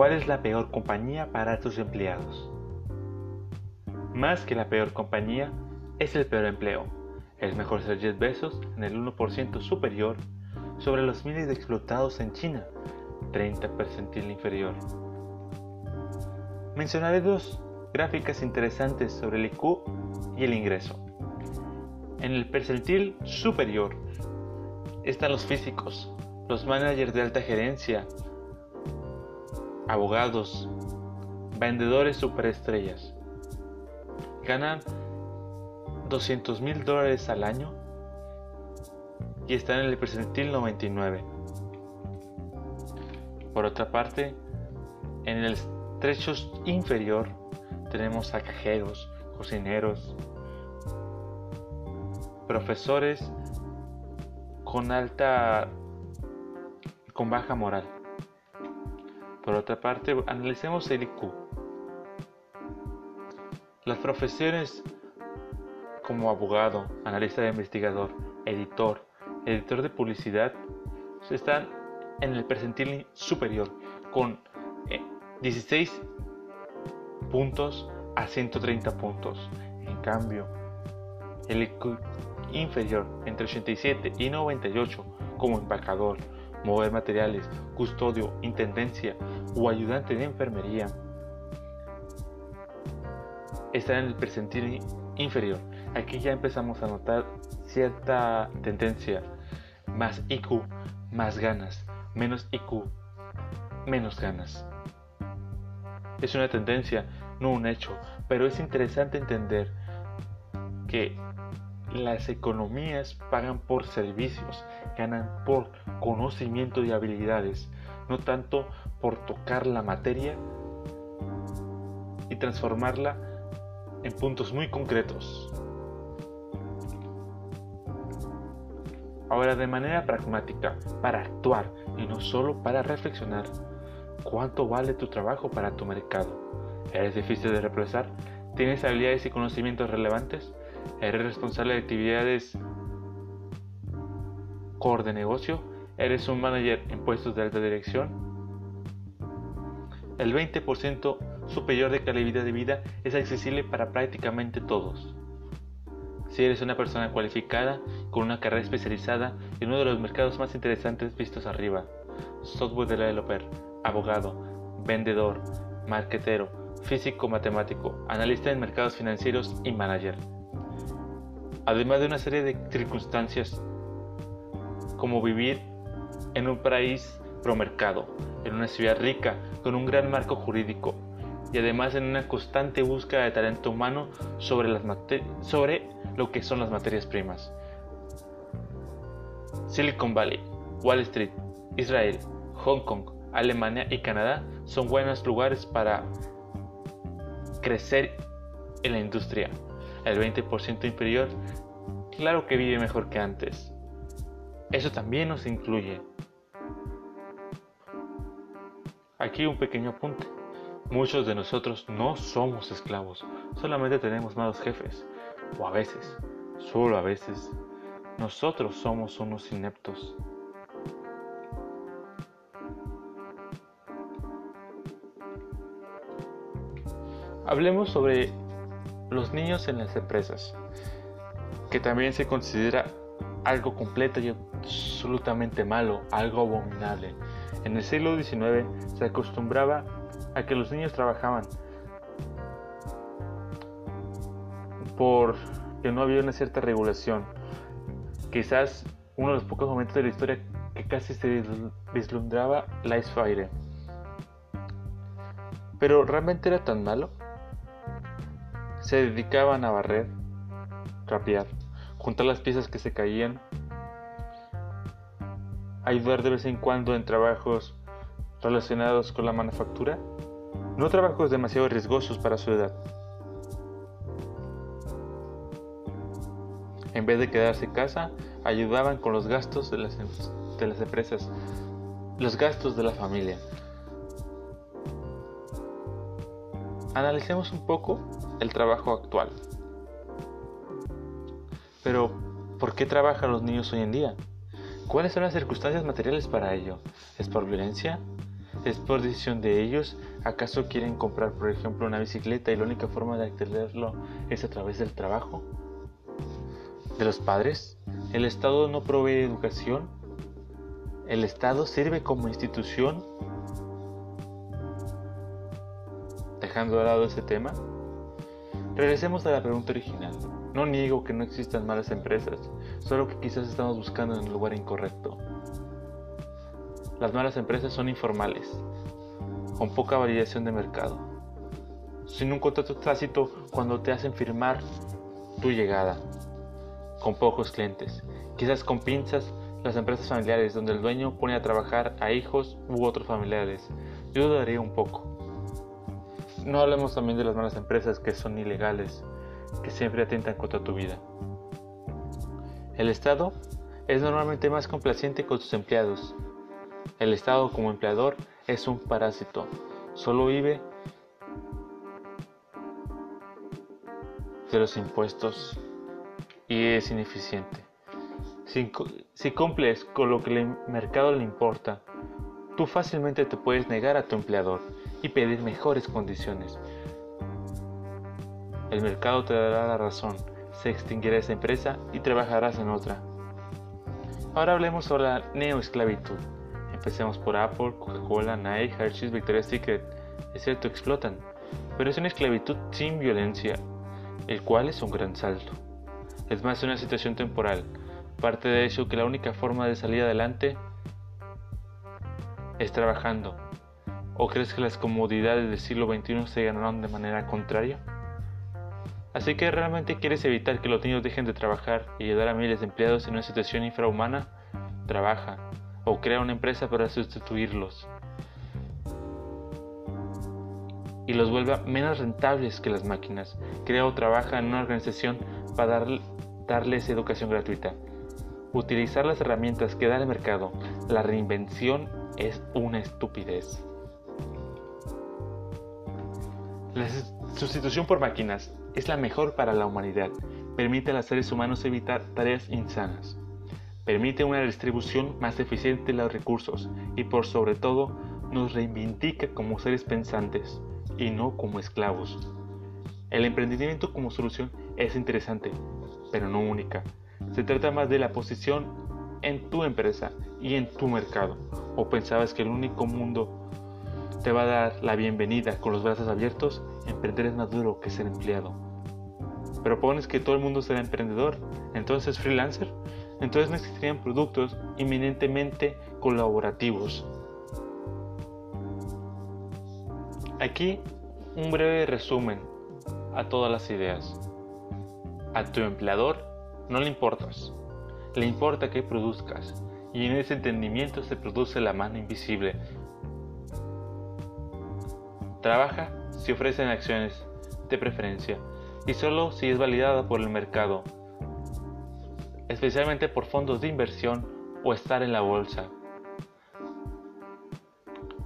¿Cuál es la peor compañía para tus empleados? Más que la peor compañía, es el peor empleo. Es mejor ser 10 Bezos en el 1% superior sobre los miles de explotados en China, 30 percentil inferior. Mencionaré dos gráficas interesantes sobre el IQ y el ingreso. En el percentil superior están los físicos, los managers de alta gerencia, abogados, vendedores superestrellas. Ganan 200 mil dólares al año y están en el percentil 99. Por otra parte, en el estrecho inferior tenemos a cajeros, cocineros, profesores con alta, con baja moral. Por otra parte, analicemos el IQ. Las profesiones como abogado, analista de investigador, editor, editor de publicidad, están en el percentil superior con 16 eh, puntos a 130 puntos. En cambio, el IQ inferior entre 87 y 98 como empacador, mover materiales, custodio, intendencia o ayudante de enfermería está en el percentil inferior. Aquí ya empezamos a notar cierta tendencia. Más IQ, más ganas. Menos IQ, menos ganas. Es una tendencia, no un hecho, pero es interesante entender que las economías pagan por servicios, ganan por conocimiento y habilidades, no tanto por tocar la materia y transformarla en puntos muy concretos. Ahora de manera pragmática, para actuar y no solo para reflexionar, ¿cuánto vale tu trabajo para tu mercado? ¿Eres difícil de reemplazar? ¿Tienes habilidades y conocimientos relevantes? ¿Eres responsable de actividades core de negocio? ¿Eres un manager en puestos de alta dirección? El 20% superior de calidad de vida es accesible para prácticamente todos. Si eres una persona cualificada, con una carrera especializada en uno de los mercados más interesantes vistos arriba, software developer, abogado, vendedor, marketero, físico matemático, analista en mercados financieros y manager además de una serie de circunstancias como vivir en un país promercado, en una ciudad rica, con un gran marco jurídico y además en una constante búsqueda de talento humano sobre, las sobre lo que son las materias primas. Silicon Valley, Wall Street, Israel, Hong Kong, Alemania y Canadá son buenos lugares para crecer en la industria el 20% inferior, claro que vive mejor que antes. Eso también nos incluye. Aquí un pequeño apunte. Muchos de nosotros no somos esclavos, solamente tenemos malos jefes. O a veces, solo a veces, nosotros somos unos ineptos. Hablemos sobre los niños en las empresas, que también se considera algo completo y absolutamente malo, algo abominable. En el siglo XIX se acostumbraba a que los niños trabajaban porque no había una cierta regulación. Quizás uno de los pocos momentos de la historia que casi se vislumbraba la Fire. Pero realmente era tan malo se dedicaban a barrer, rapear, juntar las piezas que se caían, ayudar de vez en cuando en trabajos relacionados con la manufactura, no trabajos demasiado riesgosos para su edad. En vez de quedarse en casa, ayudaban con los gastos de las, em-, de las empresas, los gastos de la familia. Analicemos un poco el trabajo actual. Pero, ¿por qué trabajan los niños hoy en día? ¿Cuáles son las circunstancias materiales para ello? ¿Es por violencia? ¿Es por decisión de ellos? ¿Acaso quieren comprar, por ejemplo, una bicicleta y la única forma de accederlo es a través del trabajo? ¿De los padres? ¿El Estado no provee educación? ¿El Estado sirve como institución? Dejando de lado ese tema, regresemos a la pregunta original. No niego que no existan malas empresas, solo que quizás estamos buscando en el lugar incorrecto. Las malas empresas son informales, con poca variación de mercado, sin un contrato tácito cuando te hacen firmar tu llegada, con pocos clientes, quizás con pinzas las empresas familiares donde el dueño pone a trabajar a hijos u otros familiares. Yo dudaría un poco. No hablemos también de las malas empresas que son ilegales, que siempre atentan contra tu vida. El Estado es normalmente más complaciente con sus empleados, el Estado como empleador es un parásito, solo vive de los impuestos y es ineficiente. Si, cumples con lo que el mercado le importa, tú fácilmente te puedes negar a tu empleador y pedir mejores condiciones. El mercado te dará la razón, se extinguirá esa empresa y trabajarás en otra. Ahora hablemos sobre la neoesclavitud. Empecemos por Apple, Coca-Cola, Nike, Hershey's, Victoria's Secret. Es cierto, explotan, pero es una esclavitud sin violencia, el cual es un gran salto. Es más una situación temporal. Parte de eso que la única forma de salir adelante es trabajando. ¿O crees que las comodidades del siglo XXI se ganarán de manera contraria? Así que realmente quieres evitar que los niños dejen de trabajar y ayudar a miles de empleados en una situación infrahumana? Trabaja, o crea una empresa para sustituirlos y los vuelva menos rentables que las máquinas. Crea o trabaja en una organización para darles educación gratuita. Utilizar las herramientas que da el mercado. La reinvención es una estupidez. La sustitución por máquinas es la mejor para la humanidad. Permite a los seres humanos evitar tareas insanas permite una distribución más eficiente de los recursos y por sobre todo nos reivindica como seres pensantes y no como esclavos. El emprendimiento como solución es interesante, pero no única. Se trata más de la posición en tu empresa y en tu mercado. ¿O pensabas que el único mundo te va a dar la bienvenida con los brazos abiertos? Emprender es más duro que ser empleado. ¿Propones que todo el mundo será emprendedor? ¿Entonces freelancer? entonces no existirían productos inminentemente colaborativos. Aquí un breve resumen a todas las ideas. A tu empleador no le importas, le importa que produzcas y en ese entendimiento se produce la mano invisible. Trabaja si ofrecen acciones de preferencia y solo si es validada por el mercado especialmente por fondos de inversión o estar en la bolsa.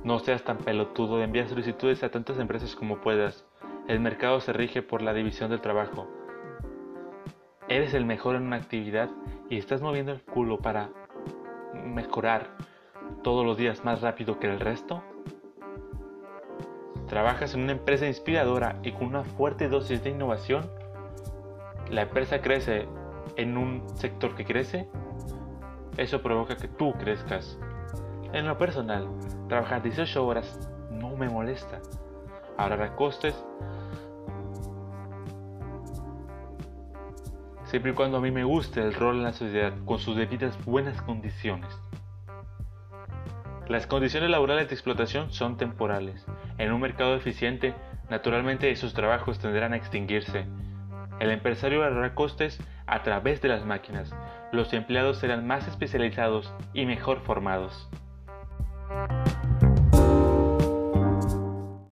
No seas tan pelotudo de enviar solicitudes a tantas empresas como puedas. El mercado se rige por la división del trabajo. ¿Eres el mejor en una actividad y estás moviendo el culo para mejorar todos los días más rápido que el resto? ¿Trabajas en una empresa inspiradora y con una fuerte dosis de innovación? La empresa crece en un sector que crece, eso provoca que tú crezcas. En lo personal, trabajar 18 horas no me molesta. Ahorrar costes, siempre y cuando a mí me guste el rol en la sociedad con sus debidas buenas condiciones. Las condiciones laborales de explotación son temporales. En un mercado eficiente, naturalmente esos trabajos tendrán a extinguirse. El empresario ahorrará costes a través de las máquinas. Los empleados serán más especializados y mejor formados.